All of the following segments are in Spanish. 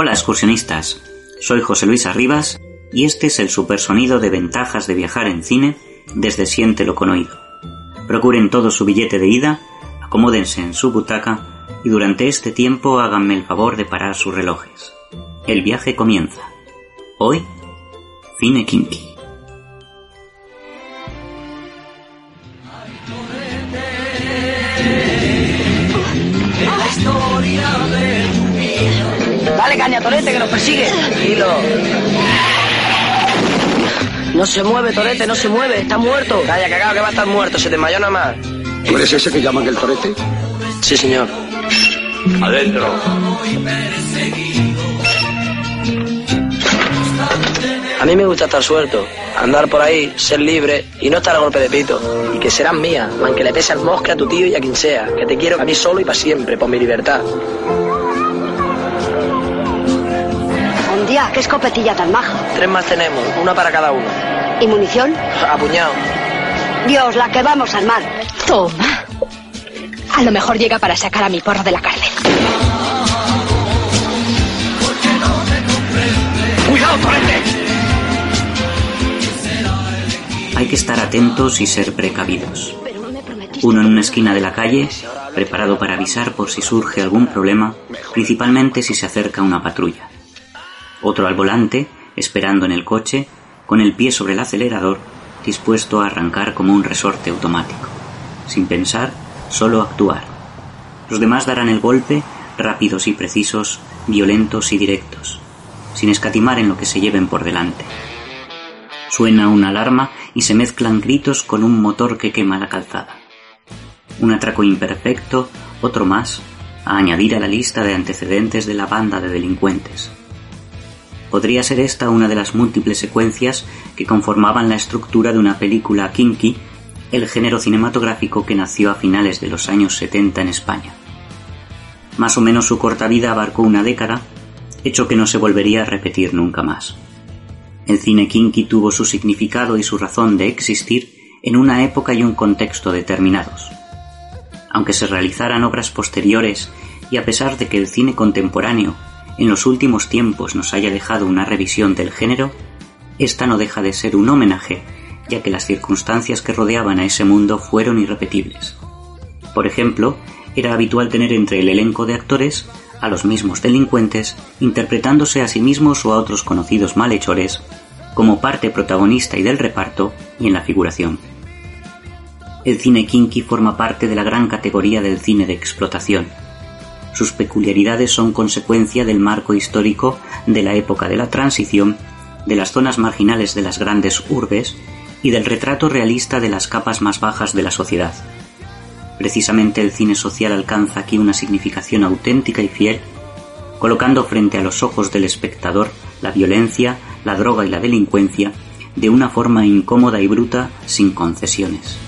Hola excursionistas, soy José Luis Arribas y este es el supersonido de ventajas de viajar en cine desde Siéntelo con oído. Procuren todo su billete de ida, acomódense en su butaca y durante este tiempo háganme el favor de parar sus relojes. El viaje comienza. Hoy, Cine Kinky. Dale caña, Torete, que nos persigue. Tranquilo. No se mueve, Torete, no se mueve. Está muerto. Calla, cagado, que va a estar muerto. Se desmayó nada más. ¿Tú eres ese que llaman el torete? Sí, señor. Adentro. A mí me gusta estar suelto. Andar por ahí, ser libre y no estar a golpe de pito. Y que serás mía, aunque le pese al mosque a tu tío y a quien sea. Que te quiero a mí solo y para siempre, por mi libertad. Qué escopetilla tan maja. Tres más tenemos, una para cada uno. ¿Y munición? Apuñado. Dios, la que vamos a armar. Toma. A lo mejor llega para sacar a mi porro de la cárcel. ¡Cuidado, Torete! Hay que estar atentos y ser precavidos. Uno en una esquina de la calle, preparado para avisar por si surge algún problema, principalmente si se acerca una patrulla. Otro al volante, esperando en el coche, con el pie sobre el acelerador, dispuesto a arrancar como un resorte automático. Sin pensar, solo actuar. Los demás darán el golpe, rápidos y precisos, violentos y directos, sin escatimar en lo que se lleven por delante. Suena una alarma y se mezclan gritos con un motor que quema la calzada. Un atraco imperfecto, otro más, a añadir a la lista de antecedentes de la banda de delincuentes. Podría ser esta una de las múltiples secuencias que conformaban la estructura de una película kinky, el género cinematográfico que nació a finales de los años 70 en España. Más o menos su corta vida abarcó una década, hecho que no se volvería a repetir nunca más. El cine kinky tuvo su significado y su razón de existir en una época y un contexto determinados. Aunque se realizaran obras posteriores y a pesar de que el cine contemporáneo en los últimos tiempos nos haya dejado una revisión del género, esta no deja de ser un homenaje, ya que las circunstancias que rodeaban a ese mundo fueron irrepetibles. Por ejemplo, era habitual tener entre el elenco de actores a los mismos delincuentes interpretándose a sí mismos o a otros conocidos malhechores como parte protagonista y del reparto y en la figuración. El cine kinky forma parte de la gran categoría del cine de explotación. Sus peculiaridades son consecuencia del marco histórico de la época de la transición, de las zonas marginales de las grandes urbes y del retrato realista de las capas más bajas de la sociedad. Precisamente el cine social alcanza aquí una significación auténtica y fiel, colocando frente a los ojos del espectador la violencia, la droga y la delincuencia de una forma incómoda y bruta sin concesiones.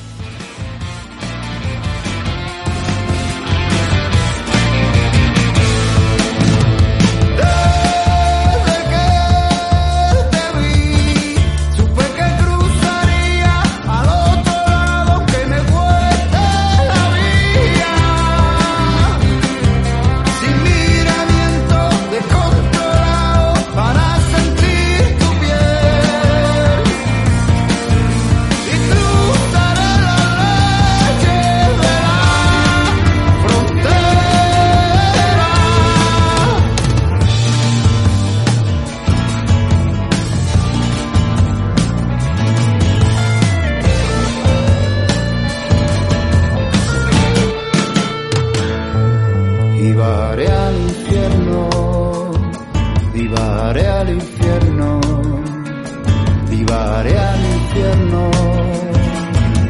Infierno.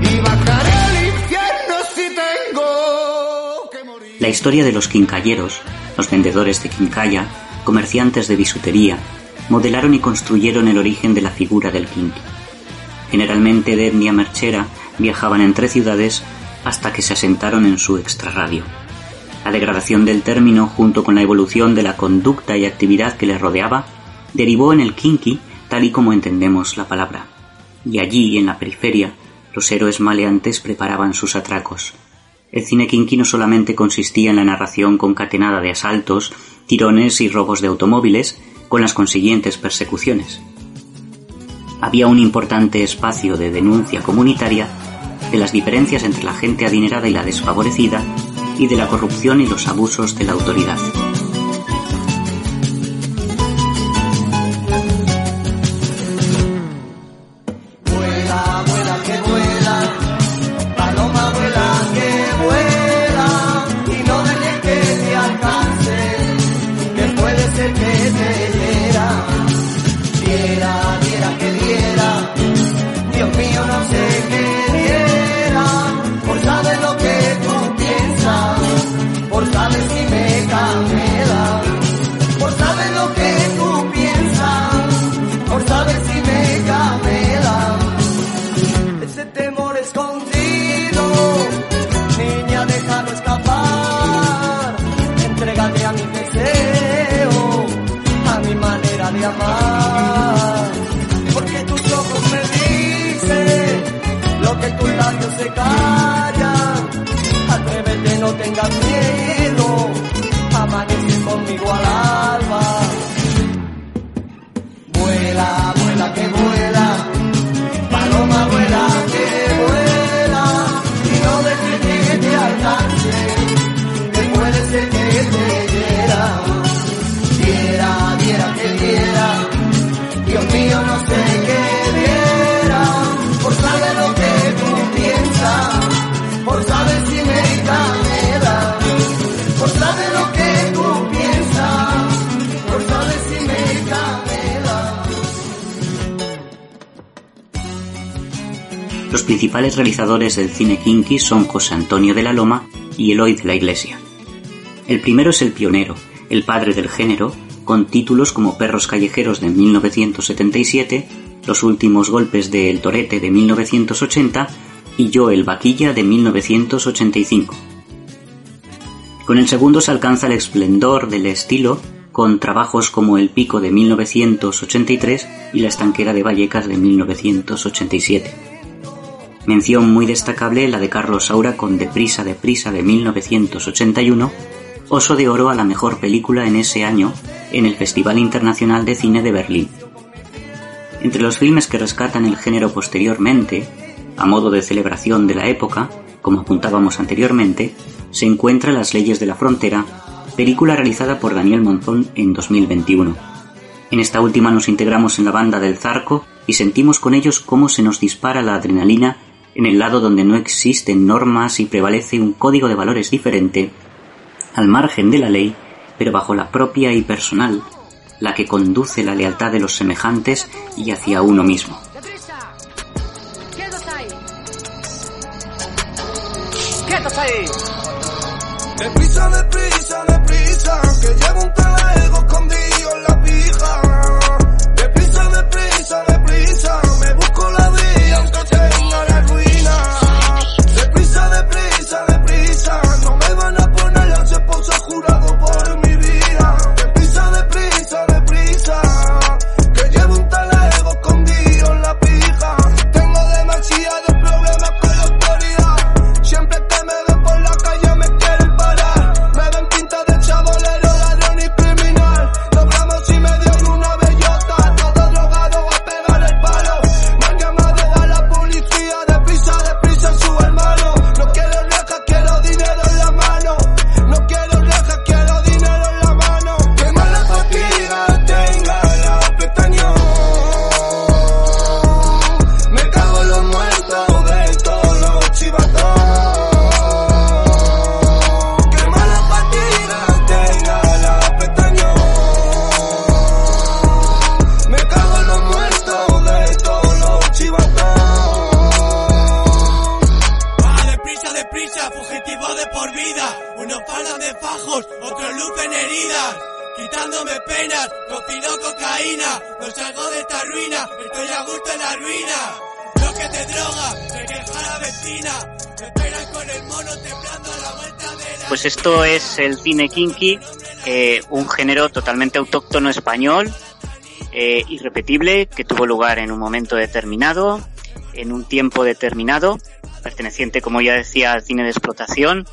Y bajaré al infierno si tengo que morir. La historia de los quincalleros, los vendedores de quincalla, comerciantes de bisutería, modelaron y construyeron el origen de la figura del quinqui. Generalmente de etnia merchera, viajaban entre ciudades hasta que se asentaron en su extrarradio. La degradación del término, junto con la evolución de la conducta y actividad que le rodeaba, derivó en el kinky tal y como entendemos la palabra. Y allí, en la periferia, los héroes maleantes preparaban sus atracos. El cine kinky no solamente consistía en la narración concatenada de asaltos, tirones y robos de automóviles, con las consiguientes persecuciones. Había un importante espacio de denuncia comunitaria de las diferencias entre la gente adinerada y la desfavorecida y de la corrupción y los abusos de la autoridad. Porque tus ojos me dicen lo que tus labios se callan. Atrévete, no tengas miedo. Amanece conmigo al alba. Principales realizadores del cine kinky son José Antonio de la Loma y Eloy de la Iglesia. El primero es el pionero, el padre del género, con títulos como Perros Callejeros de 1977, Los Últimos Golpes de El Torete de 1980 y Yo el Vaquilla de 1985. Con el segundo se alcanza el esplendor del estilo con trabajos como El Pico de 1983 y La Estanquera de Vallecas de 1987. Mención muy destacable la de Carlos Saura con Deprisa, Deprisa de 1981, Oso de Oro a la mejor película en ese año en el Festival Internacional de Cine de Berlín. Entre los filmes que rescatan el género posteriormente, a modo de celebración de la época, como apuntábamos anteriormente, se encuentra Las leyes de la frontera, película realizada por Daniel Monzón en 2021. En esta última nos integramos en la banda del Zarco y sentimos con ellos cómo se nos dispara la adrenalina en el lado donde no existen normas y prevalece un código de valores diferente, al margen de la ley, pero bajo la propia y personal, la que conduce la lealtad de los semejantes y hacia uno mismo. ¡Deprisa! ¡Quietos ahí! ¡Quietos ahí! Deprisa, deprisa, deprisa, que llevo un escondido echándome penas, copino cocaína, no salgo de esta ruina, estoy a gusto en la ruina. Lo que te droga, me queja la vecina, me esperan con el mono temblando a la vuelta de la... Pues esto es el cine kinky, eh, un género totalmente autóctono español, eh, irrepetible, que tuvo lugar en un momento determinado, en un tiempo determinado, perteneciente, como ya decía, al cine de explotación.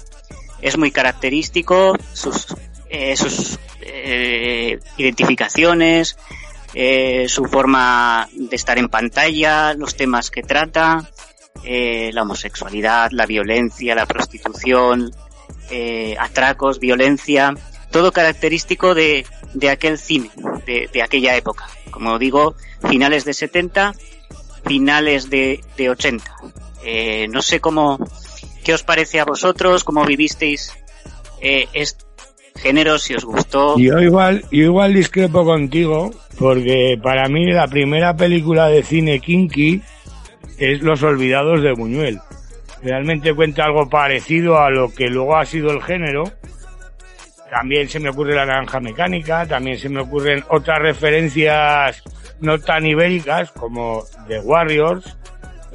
Es muy característico, sus, eh, sus eh, identificaciones, eh, su forma de estar en pantalla, los temas que trata, eh, la homosexualidad, la violencia, la prostitución, atracos, violencia, todo característico de, de aquel cine, de, de aquella época. Como digo, finales de 70, finales de, de 80. Eh, no sé cómo, qué os parece a vosotros, cómo vivisteis género, si os gustó. Yo igual, yo igual discrepo contigo, porque para mí la primera película de cine kinky es Los Olvidados de Buñuel. Realmente cuenta algo parecido a lo que luego ha sido el género. También se me ocurre la naranja mecánica, también se me ocurren otras referencias no tan ibéricas como The Warriors,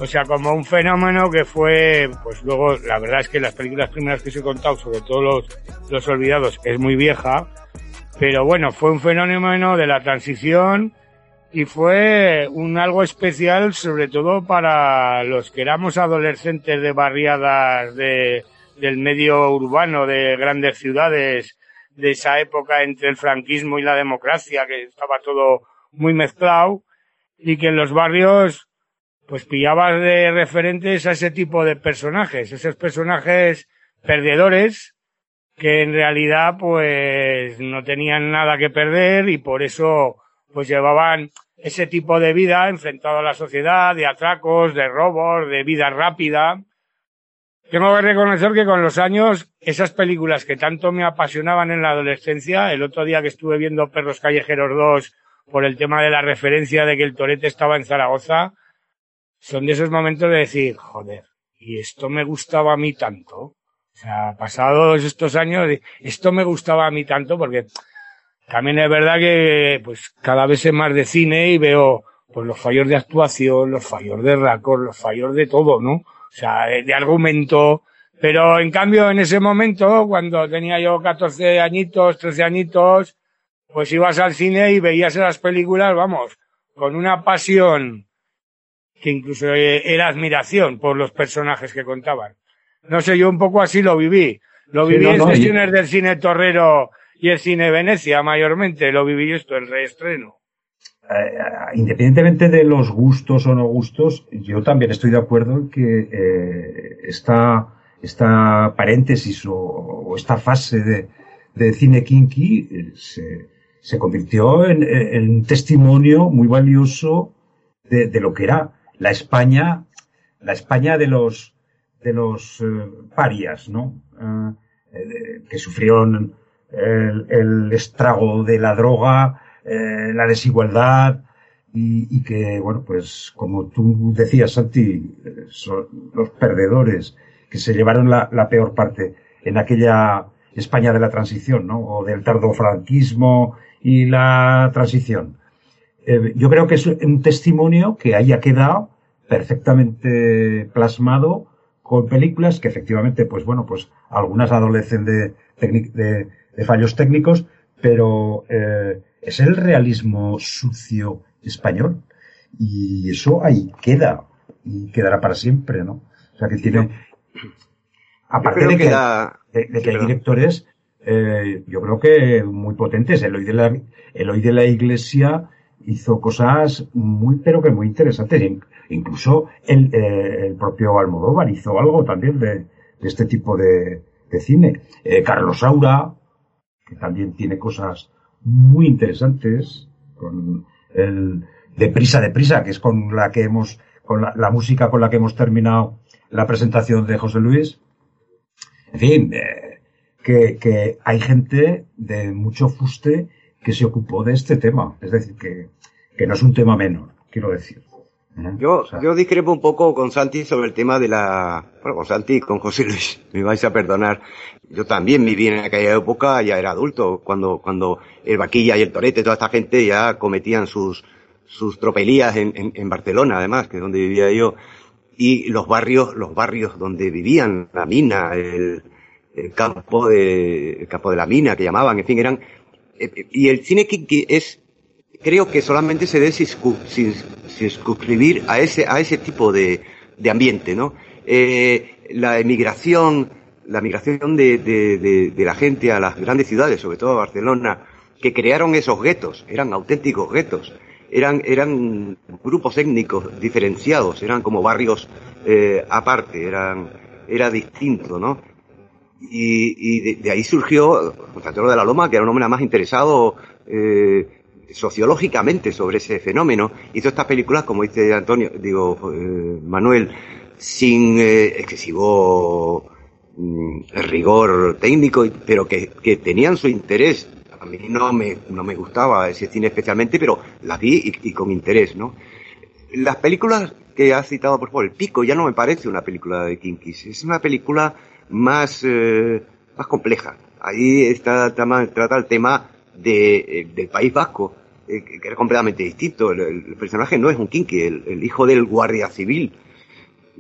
o sea, como un fenómeno que fue, pues luego, la verdad es que las películas primeras que os he contado, sobre todo los, los olvidados, es muy vieja, pero bueno, fue un fenómeno de la transición y fue un algo especial sobre todo para los que éramos adolescentes de barriadas de, del medio urbano de grandes ciudades de esa época entre el franquismo y la democracia, que estaba todo muy mezclado y que en los barrios pues pillabas de referentes a ese tipo de personajes, esos personajes perdedores que en realidad pues no tenían nada que perder y por eso pues llevaban ese tipo de vida enfrentado a la sociedad, de atracos, de robos, de vida rápida. Tengo que reconocer que con los años, esas películas que tanto me apasionaban en la adolescencia, el otro día que estuve viendo Perros Callejeros 2 por el tema de la referencia de que el torete estaba en Zaragoza, son de esos momentos de decir, joder, y esto me gustaba a mí tanto. O sea, pasados estos años, esto me gustaba a mí tanto porque también es verdad que pues cada vez sé más de cine y veo pues los fallos de actuación, los fallos de racos, los fallos de todo, ¿no? O sea, de, de argumento. Pero en cambio, en ese momento, cuando tenía yo 14 añitos, 13 añitos, pues ibas al cine y veías esas películas, vamos, con una pasión que incluso eh, era admiración por los personajes que contaban. No sé, yo un poco así lo viví. Lo Sí, viví no, en no, sesiones del cine Torrero y el cine Venecia, mayormente. Lo viví esto, el reestreno. eh, independientemente de los gustos o no gustos, yo también estoy de acuerdo en que eh, esta, esta paréntesis o, o esta fase de, de cine kinky eh, se, se convirtió en, en un testimonio muy valioso de, de lo que era la España, la España de los, de los eh, parias, ¿no? Eh, eh, que sufrieron el, estrago de la droga, la desigualdad y, que, bueno, pues como tú decías, Santi, son los perdedores que se llevaron la, peor parte en aquella España de la transición, ¿no? O del tardofranquismo y la transición. Yo creo que es un testimonio que haya quedado perfectamente plasmado con películas que efectivamente, pues bueno, pues algunas adolecen de, tecnic- de, de fallos técnicos, pero eh, es el realismo sucio español y eso ahí queda y quedará para siempre, ¿no? O sea que tiene, aparte de que que, la- de, de Sí, que hay directores, eh, yo creo que muy potentes. El hoy de la, el hoy de la iglesia hizo cosas muy, pero que muy interesantes. In- Incluso el, eh, el propio Almodóvar hizo algo también de, de este tipo de, de cine. Eh, Carlos Saura, que también tiene cosas muy interesantes, con el Deprisa, Deprisa, que es con la que hemos, con la, la música con la que hemos terminado la presentación de José Luis. En fin, eh, que, que hay gente de mucho fuste que se ocupó de este tema. Es decir, que, que no es un tema menor, quiero decir. Yo, yo discrepo un poco con Santi sobre el tema de la, bueno, con Santi con José Luis, me vais a perdonar. Yo también viví en aquella época, ya era adulto, cuando, cuando el Vaquilla y el Torete, toda esta gente ya cometían sus, sus tropelías en, en, en Barcelona, además, que es donde vivía yo. Y los barrios, los barrios donde vivían, la mina, el, el campo de, el campo de la mina que llamaban, en fin, eran, y el cine que es, creo que solamente se debe circunscribir a ese, a ese tipo de, de ambiente, ¿no? Eh, la emigración, la migración de, de, de, la gente a las grandes ciudades, sobre todo Barcelona, que crearon esos guetos, eran auténticos guetos, eran, eran grupos étnicos diferenciados, eran como barrios eh, aparte, eran, era distinto, ¿no? Y, y de, ahí surgió Constantino de la Loma, que era un hombre más interesado eh, sociológicamente sobre ese fenómeno. Hizo estas películas, como dice Antonio, digo, eh, Manuel, sin eh, excesivo mm, rigor técnico, pero que, que, tenían su interés. A mí no me, no me gustaba ese cine especialmente, pero las vi y, y con interés, ¿no? Las películas que ha citado, por favor, El Pico ya no me parece una película de Kinkis, es una película más, eh, más compleja. Ahí está, trata el tema de, eh, del País Vasco, eh, que era completamente distinto. El, el, personaje no es un kinky, el, el hijo del guardia civil,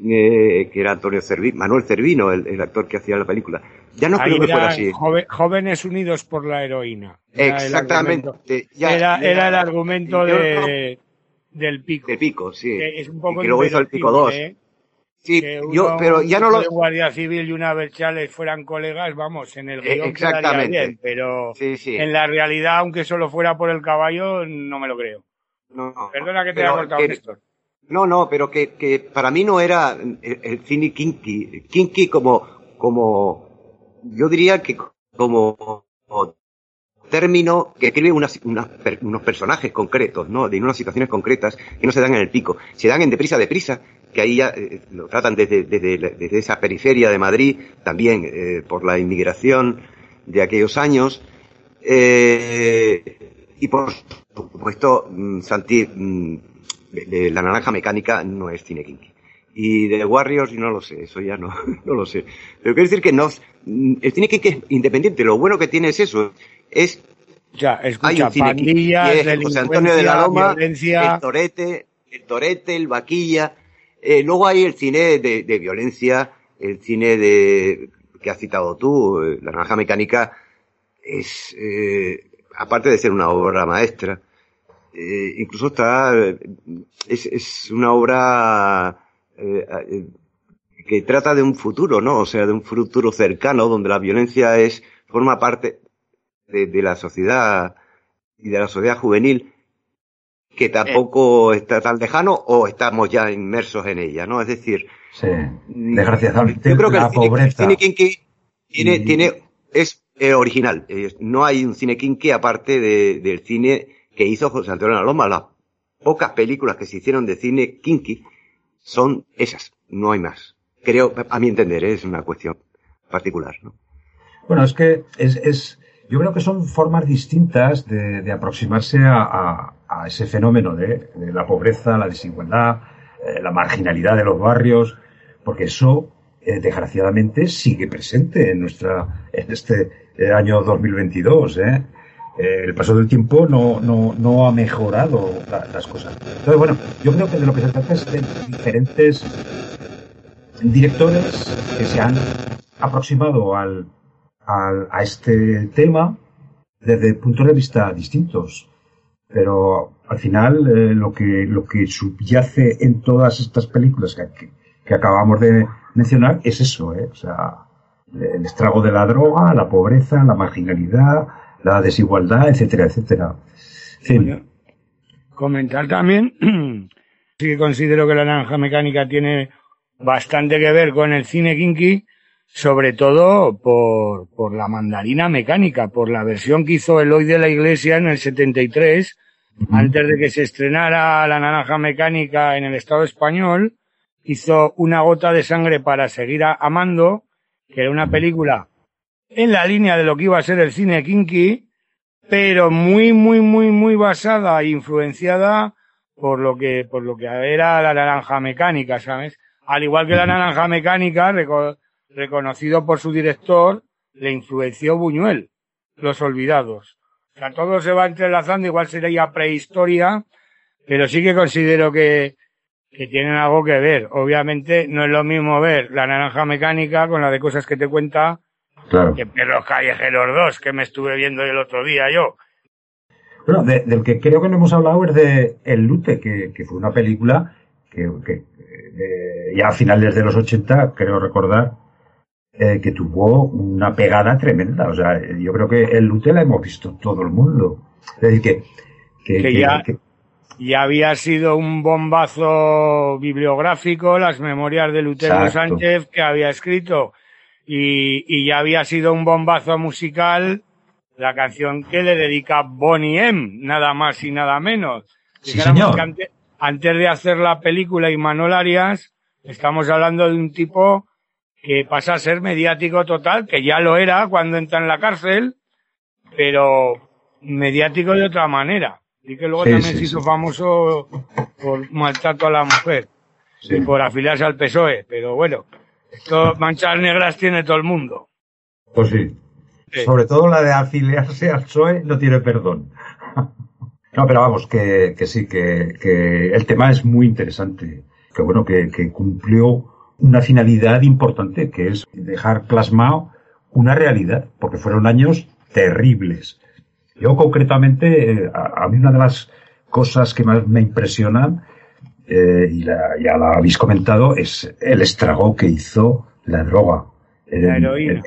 eh, que era Antonio Cervino, Manuel Cervino, el, el, actor que hacía la película. Ya no creo que fuera así. Joven, jóvenes unidos por la heroína. Era Exactamente. Ya, era, era, el argumento de, del pico. Del pico, sí. Que es un poco y que luego hizo el pico 2. ¿eh? Sí, yo, pero ya no lo. Guardia Civil y una Berchales fueran colegas, vamos, en el guion Exactamente. Bien, pero sí, sí. en la realidad, aunque solo fuera por el caballo, no me lo creo. No, Perdona que te haya cortado, Néstor. No, no, pero que, que para mí no era el, el cine kinky. Kinky como, como, yo diría que como, como término que escribe unas, unas, unos personajes concretos, ¿no? De unas situaciones concretas que no se dan en el pico. Se dan en Deprisa, Deprisa, que ahí ya eh, lo tratan desde, desde, desde, esa periferia de Madrid, también eh, por la inmigración de aquellos años. Eh, y por supuesto, mm, Santi, mm, La Naranja Mecánica no es cine. Y de Warriors, no lo sé, eso ya no, no lo sé. Pero quiero decir que no, mm, el cine es independiente, lo bueno que tiene es eso, es ya, escucha, hay un cine pandillas, es José Antonio de la Loma, violencia... el Torete, el Torete, el Vaquilla, eh, luego hay el cine de, de, violencia, el cine de que has citado tú, eh, La Naranja Mecánica, es, eh, aparte de ser una obra maestra, eh, incluso está, es, es una obra que trata de un futuro, ¿no? O sea, de un futuro cercano donde la violencia es, forma parte de, de la sociedad y de la sociedad juvenil que tampoco eh. está tan lejano o estamos ya inmersos en ella, ¿no? Es decir, sí. desgraciadamente yo creo que la el cine, pobreza. El cine kinky tiene, y... tiene, es eh, original. Eh, no hay un cine kinky aparte de, del cine que hizo José Antonio Loma. Las pocas películas que se hicieron de cine kinky son esas, no hay más. Creo, a mi entender, es una cuestión particular, ¿no? Bueno, es que es, es yo creo que son formas distintas de, aproximarse a, ese fenómeno de, la pobreza, la desigualdad, eh, la marginalidad de los barrios, porque eso, eh, desgraciadamente, sigue presente en nuestra, en este eh, año 2022, ¿eh? el paso del tiempo no, no, no ha mejorado la, las cosas. Entonces, bueno, yo creo que de lo que se trata es de diferentes directores que se han aproximado al, a este tema desde puntos de vista distintos. Pero al final eh, lo que lo que subyace en todas estas películas que, que acabamos de mencionar es eso, ¿eh? o sea, el estrago de la droga, la pobreza, la marginalidad, la desigualdad, etcétera, etcétera. Sí. Comentar también, sí que considero que la naranja mecánica tiene bastante que ver con el cine kinky, sobre todo por, por la mandarina mecánica, por la versión que hizo Eloy de la Iglesia en el 73, uh -huh. antes de que se estrenara La Naranja Mecánica en el Estado español, hizo Una gota de sangre para seguir amando, que era una película en la línea de lo que iba a ser el cine kinky, pero muy, muy, muy, muy basada e influenciada por lo que, por lo que era la naranja mecánica, ¿sabes? Al igual que la naranja mecánica, reconocido por su director, le influenció Buñuel, Los Olvidados. O sea, todo se va entrelazando, igual sería prehistoria, pero sí que considero que, que tienen algo que ver. Obviamente no es lo mismo ver la naranja mecánica con la de cosas que te cuenta que Perros Callejeros 2, que me estuve viendo el otro día yo. Bueno, del que creo que no hemos hablado es de El Lute, que, que fue una película que, que ya a finales de los 80, creo recordar, eh, que tuvo una pegada tremenda. O sea, yo creo que El Lute la hemos visto todo el mundo. Es decir, que, que, ya, ya, había sido un bombazo bibliográfico, las memorias de Lutero Sánchez que había escrito, y, y ya había sido un bombazo musical la canción que le dedica Bonnie M, nada más y nada menos. Sí, señor. Antes, de hacer la película y Manuel Arias, estamos hablando de un tipo que pasa a ser mediático total, que ya lo era cuando entra en la cárcel, pero mediático de otra manera. Y que luego también se hizo famoso por maltrato a la mujer y por afiliarse al PSOE. Pero bueno, esto manchas negras tiene todo el mundo. Pues sí. Sobre todo la de afiliarse al PSOE no tiene perdón. no, pero vamos, que, que sí, que, que, el tema es muy interesante. Que bueno, que, que cumplió una finalidad importante, que es dejar plasmado una realidad, porque fueron años terribles. Yo concretamente, eh, a, mí una de las cosas que más me impresionan, eh, y la, ya la habéis comentado, es el estrago que hizo la droga. La heroína.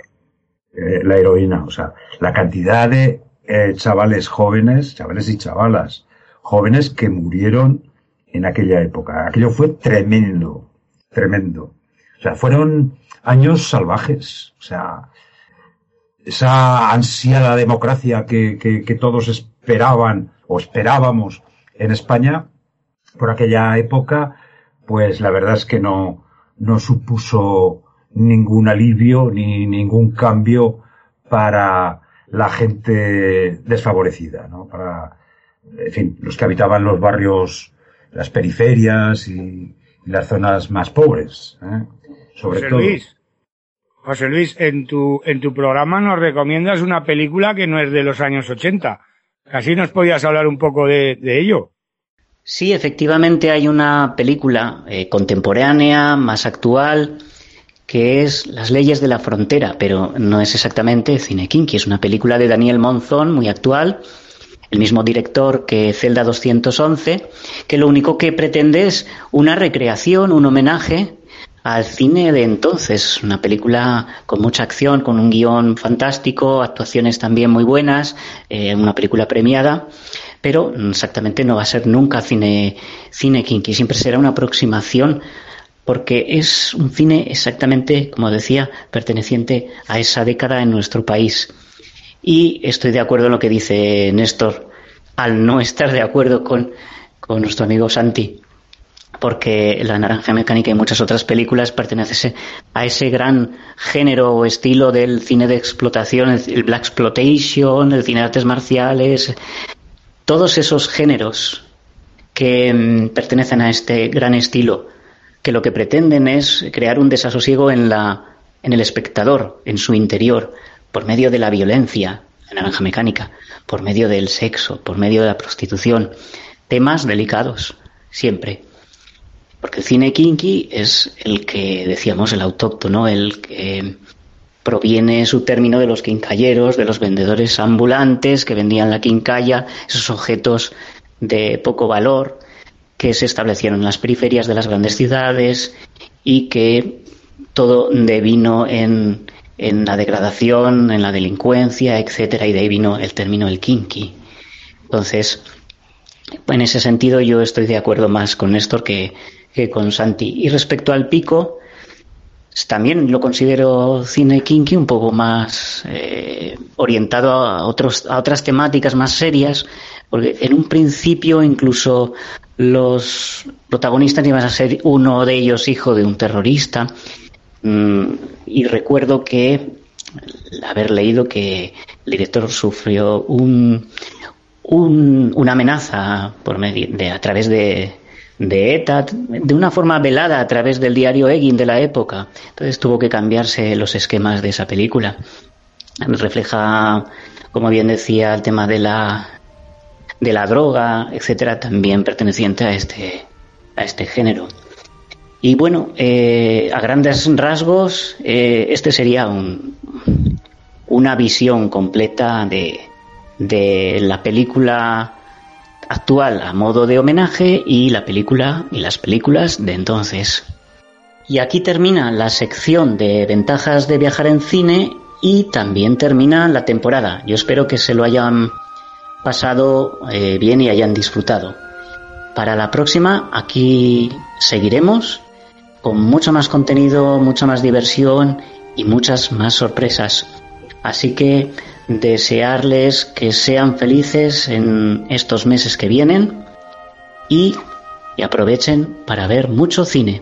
Eh, la heroína, o sea, la cantidad de eh, chavales jóvenes, chavales y chavalas, jóvenes que murieron en aquella época. Aquello fue tremendo, tremendo. O sea, fueron años salvajes. O sea, esa ansiada democracia que, que, todos esperaban o esperábamos en España por aquella época, pues la verdad es que no, no supuso ningún alivio ni ningún cambio para la gente desfavorecida, ¿no? Para, en fin, los que habitaban los barrios, las periferias y, las zonas más pobres, ¿eh? Sobre José todo. Luis, José Luis, en tu, en tu programa nos recomiendas una película que no es de los años 80. Casi nos podías hablar un poco de, de ello. Sí, efectivamente hay una película eh, contemporánea, más actual, que es Las leyes de la frontera, pero no es exactamente Cine Kinky, es una película de Daniel Monzón, muy actual, el mismo director que Celda 211, que lo único que pretende es una recreación, un homenaje al cine de entonces, una película con mucha acción, con un guion fantástico, actuaciones también muy buenas, eh, una película premiada, pero exactamente no va a ser nunca cine, cine kinky, siempre será una aproximación porque es un cine exactamente, como decía, perteneciente a esa década en nuestro país. Y estoy de acuerdo en lo que dice Néstor, al no estar de acuerdo con, con nuestro amigo Santi, porque La Naranja Mecánica y muchas otras películas pertenecen a ese gran género o estilo del cine de explotación, el Black Exploitation, el cine de artes marciales, todos esos géneros que mm, pertenecen a este gran estilo que lo que pretenden es crear un desasosiego en, la, en el espectador, en su interior, por medio de la violencia, naranja mecánica, por medio del sexo, por medio de la prostitución. Temas delicados, siempre. Porque el cine kinky es el que decíamos, el autóctono, el que proviene su término de los quincalleros, de los vendedores ambulantes que vendían la quincalla, esos objetos de poco valor, que se establecieron en las periferias de las grandes ciudades y que todo devino en, en la degradación, en la delincuencia, etcétera, y de ahí vino el término el kinky. Entonces, en ese sentido yo estoy de acuerdo más con Néstor que, que con Santi. Y respecto al pico, también lo considero cine kinky un poco más eh, orientado a, otros, a otras temáticas más serias, porque en un principio incluso los protagonistas iban a ser uno de ellos hijo de un terrorista. Mm, y recuerdo que haber leído que el director sufrió un, una amenaza por medio de, a través de, de ETA, de una forma velada a través del diario Egin de la época. Entonces tuvo que cambiarse los esquemas de esa película. Refleja, como bien decía, el tema de la de la droga, etcétera, también perteneciente a este a este género. Y bueno, eh, a grandes rasgos, eh, este sería un, una visión completa de, de la película actual a modo de homenaje y la película y las películas de entonces. Y aquí termina la sección de ventajas de viajar en cine y también termina la temporada. Yo espero que se lo hayan pasado eh, bien y hayan disfrutado. Para la próxima aquí seguiremos con mucho más contenido, mucha más diversión y muchas más sorpresas. Así que desearles que sean felices en estos meses que vienen y, y aprovechen para ver mucho cine.